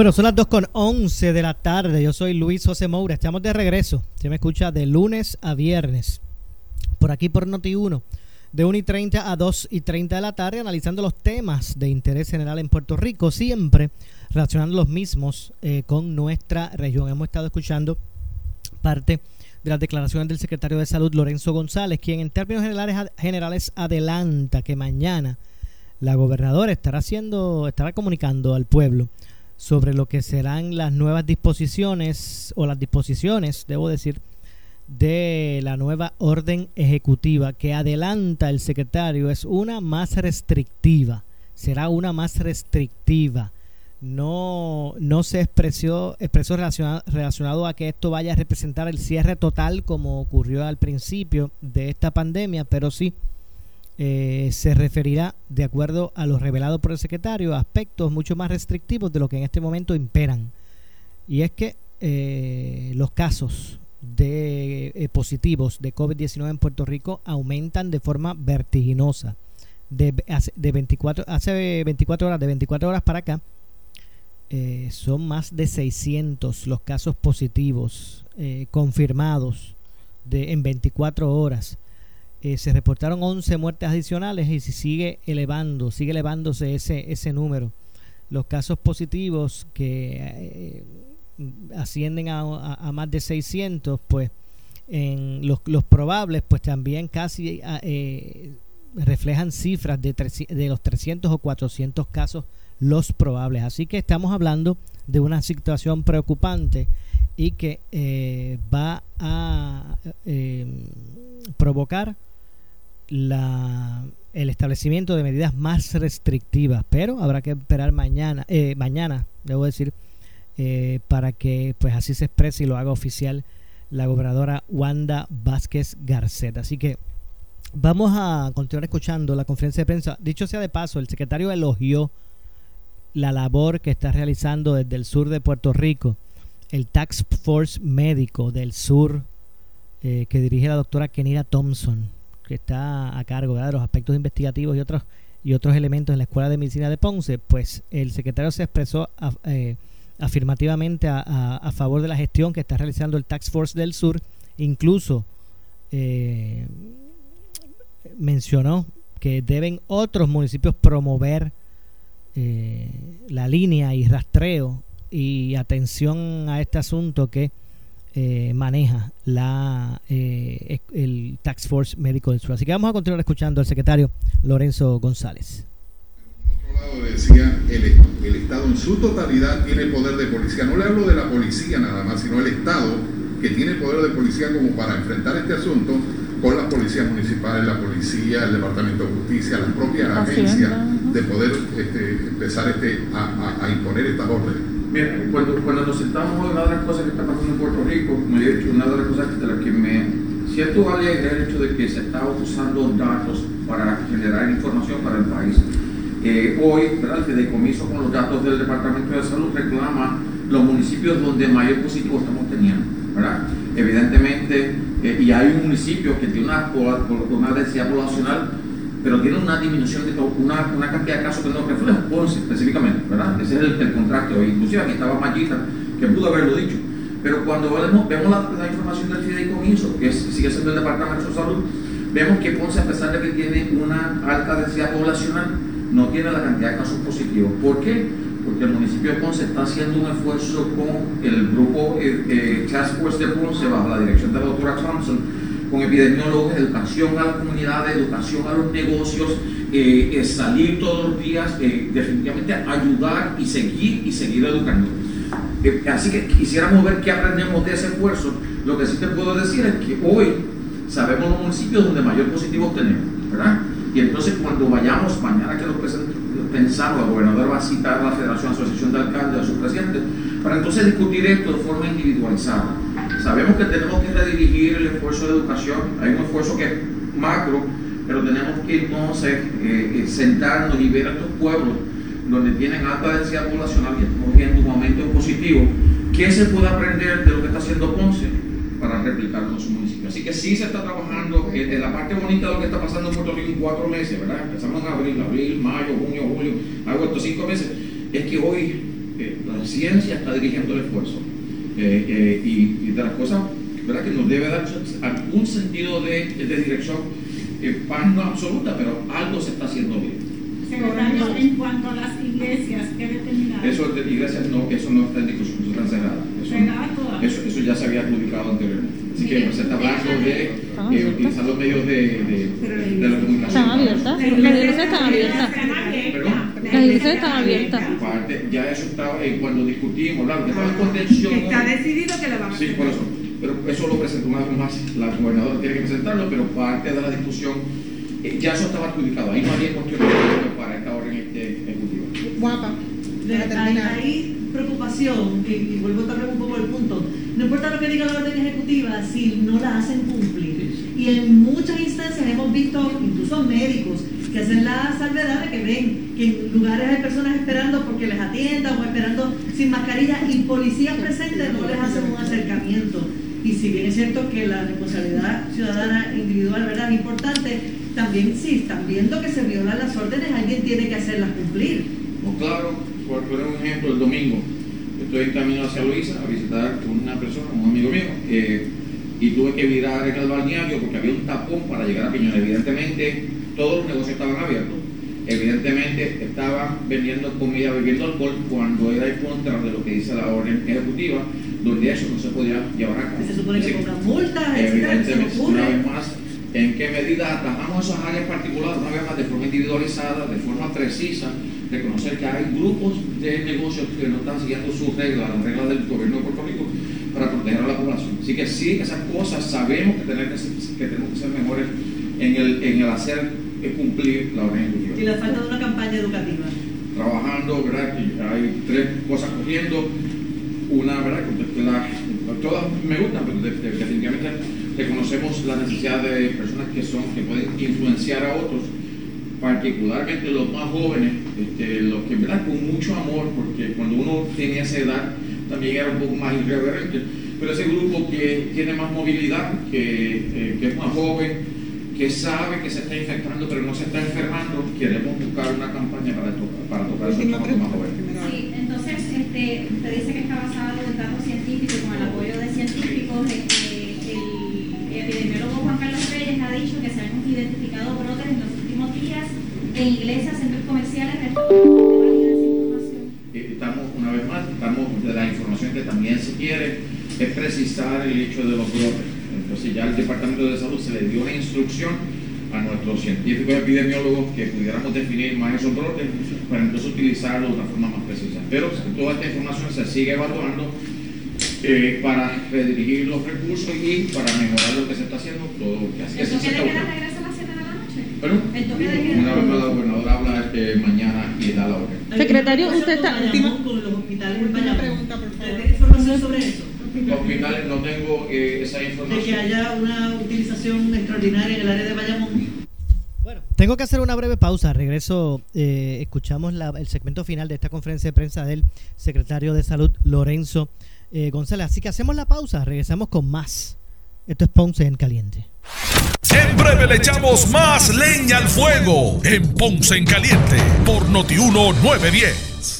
Bueno, son las 2 con 11 de la tarde. Yo soy Luis José Moura. Estamos de regreso. Se me escucha de lunes a viernes. Por aquí por Noti1. De 1 y 30 a 2 y 30 de la tarde, analizando los temas de interés general en Puerto Rico, siempre relacionando los mismos eh, con nuestra región. Hemos estado escuchando parte de las declaraciones del secretario de Salud, Lorenzo González, quien en términos generales, generales adelanta que mañana la gobernadora estará haciendo, estará comunicando al pueblo sobre lo que serán las nuevas disposiciones o las disposiciones, debo decir, de la nueva orden ejecutiva que adelanta el secretario es una más restrictiva, será una más restrictiva. No, no se expresó, expresó relacionado, relacionado a que esto vaya a representar el cierre total como ocurrió al principio de esta pandemia, pero sí eh, se referirá, de acuerdo a lo revelado por el secretario, a aspectos mucho más restrictivos de lo que en este momento imperan. Y es que eh, los casos de eh, positivos de COVID-19 en Puerto Rico aumentan de forma vertiginosa. De, de 24, hace 24 horas, de 24 horas para acá, eh, son más de 600 los casos positivos confirmados de, en 24 horas. Se reportaron 11 muertes adicionales y si sigue elevando, sigue elevándose ese, ese número. Los casos positivos que ascienden a, más de 600, pues en los, los probables, pues también casi eh, reflejan cifras de, de los 300 o 400 casos los probables. Así que estamos hablando de una situación preocupante y que eh, va a eh, provocar la, el establecimiento de medidas más restrictivas. Pero habrá que esperar mañana, mañana, debo decir, eh, para que pues así se exprese y lo haga oficial la gobernadora Wanda Vázquez Garcet. Así que vamos a continuar escuchando la conferencia de prensa. Dicho sea de paso, el secretario elogió la labor que está realizando desde el sur de Puerto Rico, el Tax Force Médico del Sur, eh, que dirige la doctora Kenira Thompson, que está a cargo de los aspectos investigativos y otros y otros elementos en la Escuela de Medicina de Ponce, pues el secretario se expresó a, eh, afirmativamente a, favor de la gestión que está realizando el Tax Force del Sur. Incluso eh, mencionó que deben otros municipios promover eh, la línea y rastreo y atención a este asunto que eh, maneja la el Tax Force Médico del Sur. Así que vamos a continuar escuchando al secretario Lorenzo González
decía, el, el, Estado en su totalidad tiene poder de policía. No le hablo de la policía nada más, sino el Estado que tiene poder de policía como para enfrentar este asunto con las policías municipales, la policía, el Departamento de Justicia, las propias agencias, de poder este, empezar este, a, imponer estas órdenes.
Mira, cuando, nos sentamos, una de las cosas que está pasando en Puerto Rico, me he dicho, una de las cosas de las que me siento alegre es el hecho de que se está usando datos para generar información para el país hoy, ¿verdad? el fideicomiso con los datos del Departamento de Salud reclama los municipios donde mayor positivo estamos teniendo. ¿verdad? Evidentemente, eh, y hay un municipio que tiene una, una densidad poblacional pero tiene una disminución de una, una cantidad de casos que no refleja Ponce específicamente, ¿verdad? Ese es el, el contrato, inclusive aquí estaba Mallita, que pudo haberlo dicho. Pero cuando vemos, vemos la, la, información del fideicomiso, que es, sigue siendo el Departamento de Salud, vemos que Ponce, a pesar de que tiene una alta densidad poblacional, no tiene la cantidad de casos positivos. ¿Por qué? Porque el municipio de Ponce está haciendo un esfuerzo con el grupo eh, eh, Task Force de Ponce, bajo la dirección de la doctora Thompson, con epidemiólogos, educación a la comunidad, educación a los negocios, eh, salir todos los días, eh, definitivamente ayudar y seguir y seguir educando. Eh, así que quisiéramos ver qué aprendemos de ese esfuerzo. Lo que sí te puedo decir es que hoy sabemos los municipios donde mayor positivo tenemos, ¿verdad? Y entonces cuando vayamos, mañana que lo pensamos, el gobernador va a citar a la Federación Asociación de Alcaldes, a su presidente, para entonces discutir esto de forma individualizada Sabemos que tenemos que redirigir el esfuerzo de educación, hay un esfuerzo que es macro, pero tenemos que entonces eh, eh, sentarnos y ver a estos pueblos donde tienen alta densidad poblacional y estamos viendo un aumento positivo, qué se puede aprender de lo que está haciendo Ponce para replicarlo en su municipio. Así que sí se está trabajando, en eh, la parte bonita de lo que está pasando en Puerto Rico en cuatro meses, ¿verdad? Empezamos en abril, abril, mayo, junio, julio, agosto, cinco meses, es que hoy la ciencia está dirigiendo el esfuerzo eh, eh, y, de las cosas ¿verdad? que nos debe dar algún sentido de, de dirección, eh, no absoluta, pero algo se está haciendo bien.
Secretario, en cuanto a las iglesias, ¿qué determinaron?
Eso de iglesias no, eso no está en discusión, eso está cerrado. Eso, eso, ya se había adjudicado anteriormente. Así que pues, se está hablando de eh, utilizar los medios de, de, de, la comunicación.
Están abiertas, las iglesias están abiertas.
¿Perdón?
Las iglesias están abiertas.
ya eso estaba, eh, cuando discutimos, claro, que estaba en contención.
Está decidido que le van a
Sí, por eso. Pero eso lo presentó una vez más, la gobernadora tiene que presentarlo, pero parte de la discusión, eh, ya eso estaba adjudicado. Ahí no había cuestión para esta orden ejecutiva.
Guapa. Hay, hay preocupación, y, y vuelvo a traer un poco el punto. No importa lo que diga la orden ejecutiva, si no la hacen cumplir. Y en muchas instancias hemos visto, incluso médicos, que hacen la salvedad de que ven que en lugares hay personas esperando porque les atiendan o esperando sin mascarilla y policías presentes no les hacen un acercamiento. Y si bien es cierto que la responsabilidad ciudadana individual ¿verdad? es importante, también si están viendo que se violan las órdenes, alguien tiene que hacerlas cumplir.
Pues claro, por un ejemplo, el domingo estoy en camino hacia Luisa a visitar una persona, un amigo mío, eh, y tuve que virar en el balneario porque había un tapón para llegar a Piñón. Evidentemente, todos los negocios estaban abiertos. Evidentemente estaban vendiendo comida, bebiendo alcohol cuando era en contra de lo que dice la orden ejecutiva, donde eso no se podía llevar a cabo.
Se supone que pongan multas,
evidentemente, una vez más, en qué medida atajamos esas áreas particulares, una vez más de forma individualizada, de forma precisa, reconocer que hay grupos de negocios que no están siguiendo sus reglas, las reglas del gobierno de Puerto Rico, para proteger a la población. Así que sí, esas cosas sabemos que, tener que, que tenemos que ser mejores en el, en el hacer es cumplir la orden ejecutiva.
Y la falta de una campaña educativa.
Trabajando, ¿verdad? hay tres cosas corriendo. Una, ¿verdad? La, todas me gustan, pero definitivamente reconocemos la necesidad de personas que son, que pueden influenciar a otros, particularmente los más jóvenes, este, los que, ¿verdad? Con mucho amor, porque cuando uno tiene esa edad, también era un poco más irreverente, pero ese grupo que tiene más movilidad, que, eh, que es más joven, que sabe que se está infectando pero no se está enfermando, queremos buscar una campaña para, tocar, para tocar esos más jóvenes.
Sí, entonces este, usted dice que está basado en datos científicos con el apoyo de científicos. Este, el epidemiólogo Juan Carlos Reyes ha dicho que se han identificado brotes en los últimos días en iglesias, centros comerciales,
eh, Estamos, una vez más, estamos de la información que también se quiere, es precisar el hecho de los brotes entonces ya el Departamento de Salud se le dio una instrucción a nuestros científicos epidemiólogos que pudiéramos definir más esos brotes para entonces utilizarlo de una forma más precisa. Pero toda esta información se sigue evaluando eh, para redirigir los recursos y para mejorar lo que se está haciendo, todo lo que hace.
¿El toque de queda regresa a las 7 de la noche?
¿Pero?
¿El toque de queda?
Una vez más la gobernadora habla este, mañana y da la orden.
Secretario, usted está...
Con los hospitales en pregunta, por favor. ¿Tiene información sobre eso?
Hospitales no tengo eh, esa información.
De que haya una utilización extraordinaria en el área de Bayamón.
Bueno, tengo que hacer una breve pausa. Regreso, eh, escuchamos la, el segmento final de esta conferencia de prensa del secretario de Salud, Lorenzo eh, González. Así que hacemos la pausa, regresamos con más. Esto es Ponce en Caliente.
En breve le echamos más leña al fuego en Ponce en Caliente por Notiuno 910.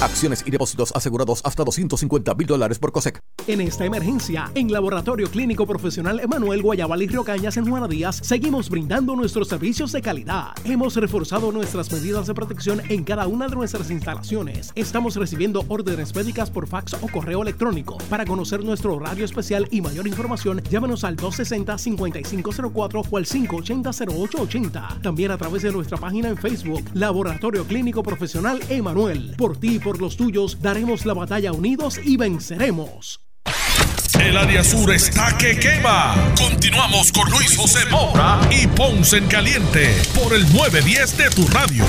Acciones y depósitos asegurados hasta 250 mil dólares por COSEC.
En esta emergencia, en Laboratorio Clínico Profesional Emanuel Guayabal y Río Cañas en Juana Díaz, seguimos brindando nuestros servicios de calidad. Hemos reforzado nuestras medidas de protección en cada una de nuestras instalaciones. Estamos recibiendo órdenes médicas por fax o correo electrónico. Para conocer nuestro horario especial y mayor información, llámenos al 260-5504 o al 580-0880. También a través de nuestra página en Facebook, Laboratorio Clínico Profesional Emanuel. Por ti por los tuyos, daremos la batalla unidos y venceremos.
El área sur está que quema. Continuamos con Luis José Moura y Ponce en Caliente por el 910 de tu radio.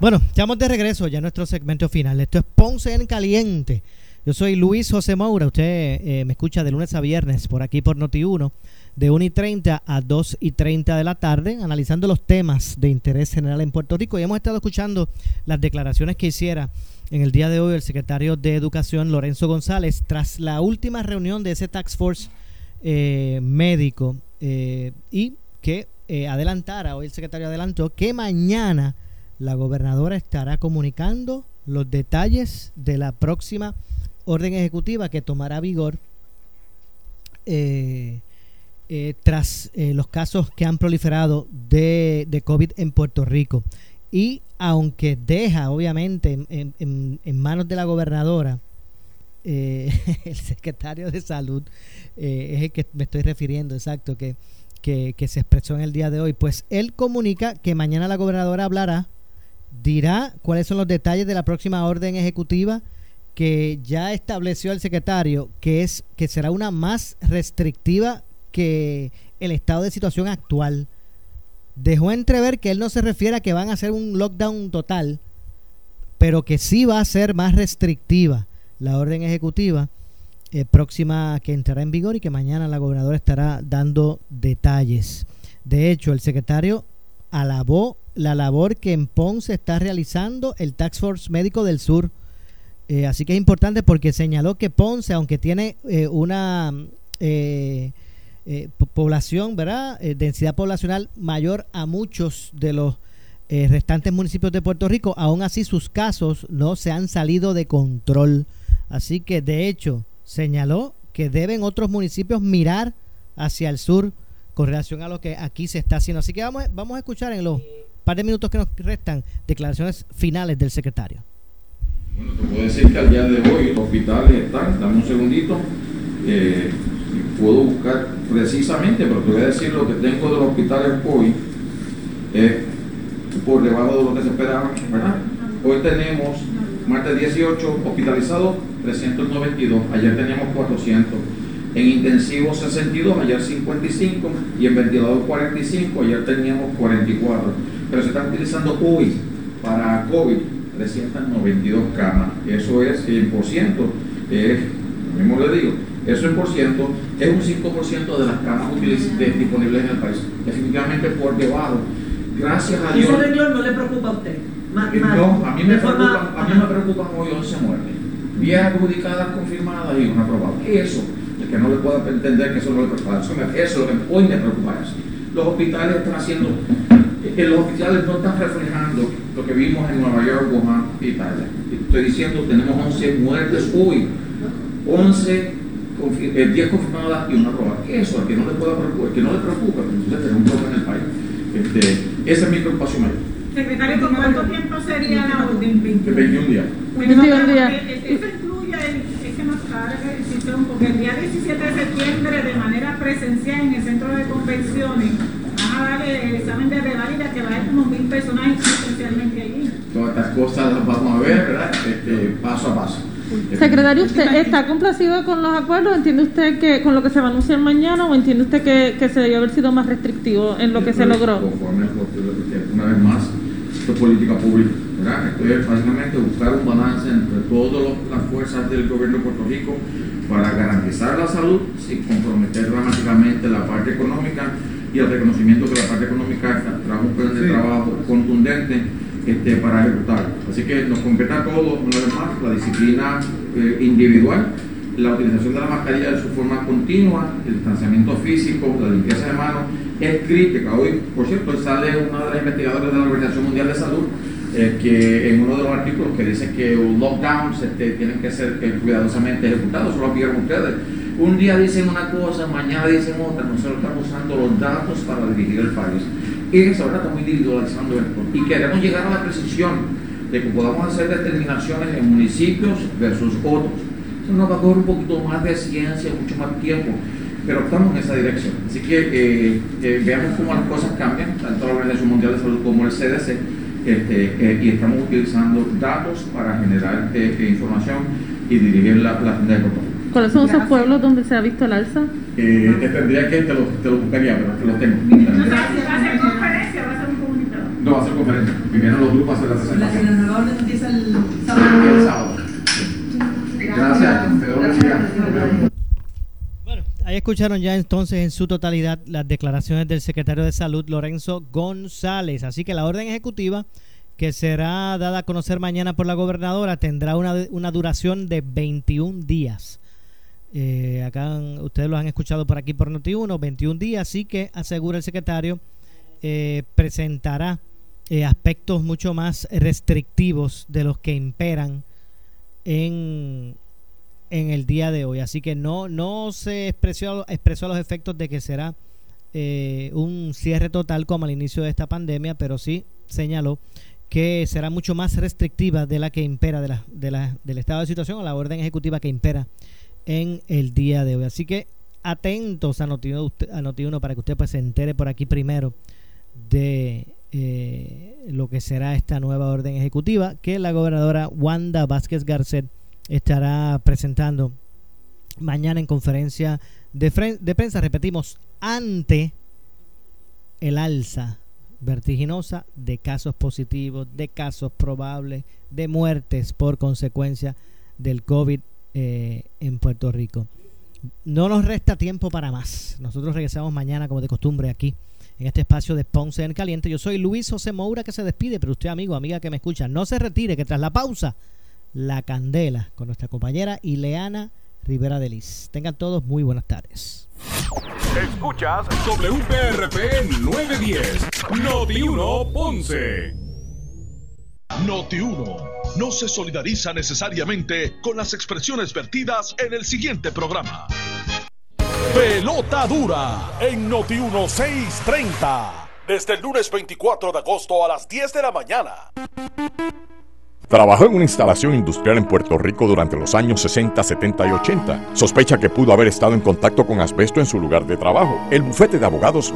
Bueno, estamos de regreso ya en nuestro segmento final. Esto es Ponce en Caliente. Yo soy Luis José Maura. Usted eh, me escucha de lunes a viernes por aquí por Noti1, de 1 y 30 a 2 y 30 de la tarde, analizando los temas de interés general en Puerto Rico. Y hemos estado escuchando las declaraciones que hiciera en el día de hoy el secretario de Educación, Lorenzo González, tras la última reunión de ese Tax Force eh, médico eh, y que adelantara, hoy el secretario adelantó que mañana la gobernadora estará comunicando los detalles de la próxima orden ejecutiva que tomará vigor eh, eh, tras eh, los casos que han proliferado de, COVID en Puerto Rico. Y aunque deja, obviamente, en, manos de la gobernadora, el secretario de salud, es el que me estoy refiriendo, exacto, que, que se expresó en el día de hoy, pues él comunica que mañana la gobernadora hablará dirá cuáles son los detalles de la próxima orden ejecutiva que ya estableció el secretario, que es que será una más restrictiva que el estado de situación actual. Dejó entrever que él no se refiere a que van a hacer un lockdown total, pero que sí va a ser más restrictiva la orden ejecutiva eh, próxima que entrará en vigor y que mañana la gobernadora estará dando detalles. De hecho, el secretario alabó la labor que en Ponce está realizando el Tax Force Médico del Sur. Eh, así que es importante porque señaló que Ponce, aunque tiene eh, una eh, población, ¿verdad? densidad poblacional mayor a muchos de los restantes municipios de Puerto Rico, aún así sus casos no se han salido de control. Así que de hecho señaló que deben otros municipios mirar hacia el sur con relación a lo que aquí se está haciendo. Así que vamos, vamos a escuchar en los par de minutos que nos restan declaraciones finales del secretario.
Bueno, te puedo decir que al día de hoy los hospitales están, dame un segundito, eh, puedo buscar precisamente, pero te voy a decir lo que tengo de los hospitales hoy, eh, por debajo de lo que se esperaba, ¿verdad? Hoy tenemos martes 18 hospitalizados, 392, ayer teníamos 400 en intensivo 62, ayer 55 y en ventilador 45, ayer teníamos 44. Pero se están utilizando hoy para COVID 392 camas. Eso es en por ciento, es, mismo le digo, eso en por ciento es un 5% de las camas disponibles en el país. Definitivamente por debajo. Gracias a Dios.
¿Ese renglón no le preocupa a usted?
no, a mí me, preocupan, a mí me preocupan hoy 11 muertes. 10 adjudicadas confirmadas y una probada. Eso que no le pueda entender que eso no le preocupa. Eso, es lo que hoy me preocupa. Eso. Los hospitales están haciendo, que los hospitales no están reflejando lo que vimos en Nueva York, Wuhan y Italia. Estoy diciendo, tenemos 11 muertes hoy, 11, 10 eh, confirmadas y una probada. Eso, al que no le pueda preocupar, que no le preocupa, entonces tenemos un problema en el país. Este, esa es mi preocupación mayor.
Secretario, ¿con cuánto tiempo sería la orden?
21 días.
21 días. Eso incluye el, es que más tarde, porque el día 17 de septiembre, de manera presencial en el centro de convenciones, a
dar el examen de reválida que va a haber como mil personas especialmente allí.
Todas estas cosas las vamos a ver, ¿verdad? Este, paso a paso.
Secretario, ¿usted está complacido con los acuerdos? ¿Entiende usted que con lo que se va a anunciar mañana o entiende usted que, que se debió haber sido más restrictivo en lo que se logró?
Conforme, una vez más, esto es política pública, ¿verdad? Esto es básicamente buscar un balance entre todas las fuerzas del gobierno de Puerto Rico para garantizar la salud sin comprometer dramáticamente la parte económica y el reconocimiento que la parte económica trajo un plan de trabajo contundente este, para ejecutar. Así que nos compete a todos, una vez más, la disciplina eh, individual, la utilización de la mascarilla de su forma continua, el distanciamiento físico, la limpieza de manos, es crítica. Hoy, por cierto, sale una de las investigadoras de la Organización Mundial de Salud eh, que en uno de los artículos que dice que los lockdowns este, tienen que ser eh, cuidadosamente ejecutados, solo lo vieron ustedes. Un día dicen una cosa, mañana dicen otra, nosotros estamos usando los datos para dirigir el país. Eso ahora estamos individualizando esto. Y queremos llegar a la precisión de que podamos hacer determinaciones en municipios versus otros. Eso nos va a coger un poquito más de ciencia, mucho más tiempo, pero estamos en esa dirección. Así que eh, eh, veamos cómo las cosas cambian, tanto la Organización Mundial de Salud como el CDC, este, eh, y estamos utilizando datos para generar información y dirigir la, la agenda de propósito.
¿Cuáles son esos pueblos donde se ha visto el alza?
Eh, te tendría que, te lo, te lo buscaría, pero te lo tengo.
¿Va a ser conferencia o va a ser un comunicado?
No, va a ser conferencia. Primero los grupos hacen la presentación.
La senadora empieza el
El
sábado.
sábado. Gracias. Gracias.
Ahí escucharon ya entonces en su totalidad las declaraciones del secretario de Salud, Lorenzo González. Así que la orden ejecutiva que será dada a conocer mañana por la gobernadora tendrá una, una duración de 21 días. Eh, acá ustedes lo han escuchado por aquí por Noti1, 21 días, así que asegura el secretario, eh, presentará eh, aspectos mucho más restrictivos de los que imperan en, en el día de hoy. Así que no, no se expresó, expresó los efectos de que será eh, un cierre total como al inicio de esta pandemia, pero sí señaló que será mucho más restrictiva de la que impera de la, de la- del estado de situación o la orden ejecutiva que impera en el día de hoy. Así que atentos a Noti1, usted- a Noti1 para que usted pues, se entere por aquí primero de eh, lo que será esta nueva orden ejecutiva que la gobernadora Wanda Vázquez Garcet estará presentando mañana en conferencia de, prensa, repetimos, ante el alza vertiginosa de casos positivos, de casos probables, de muertes por consecuencia del COVID eh, en Puerto Rico. No nos resta tiempo para más. Nosotros regresamos mañana, como de costumbre, aquí en este espacio de Ponce en Caliente. Yo soy Luis José Moura que se despide, pero usted, amigo, amiga que me escucha, no se retire, que tras la pausa, la candela con nuestra compañera Ileana Rivera de Liz. Tengan todos muy buenas tardes.
Escuchas WPRP 910, Noti 1 Ponce. Noti 1 no se solidariza necesariamente con las expresiones vertidas en el siguiente programa. Pelota dura en Noti 1 630. Desde el lunes 24 de agosto a las 10 de la mañana.
Trabajó en una instalación industrial en Puerto Rico durante los años 60, 70 y 80. Sospecha que pudo haber estado en contacto con asbesto en su lugar de trabajo. El bufete de abogados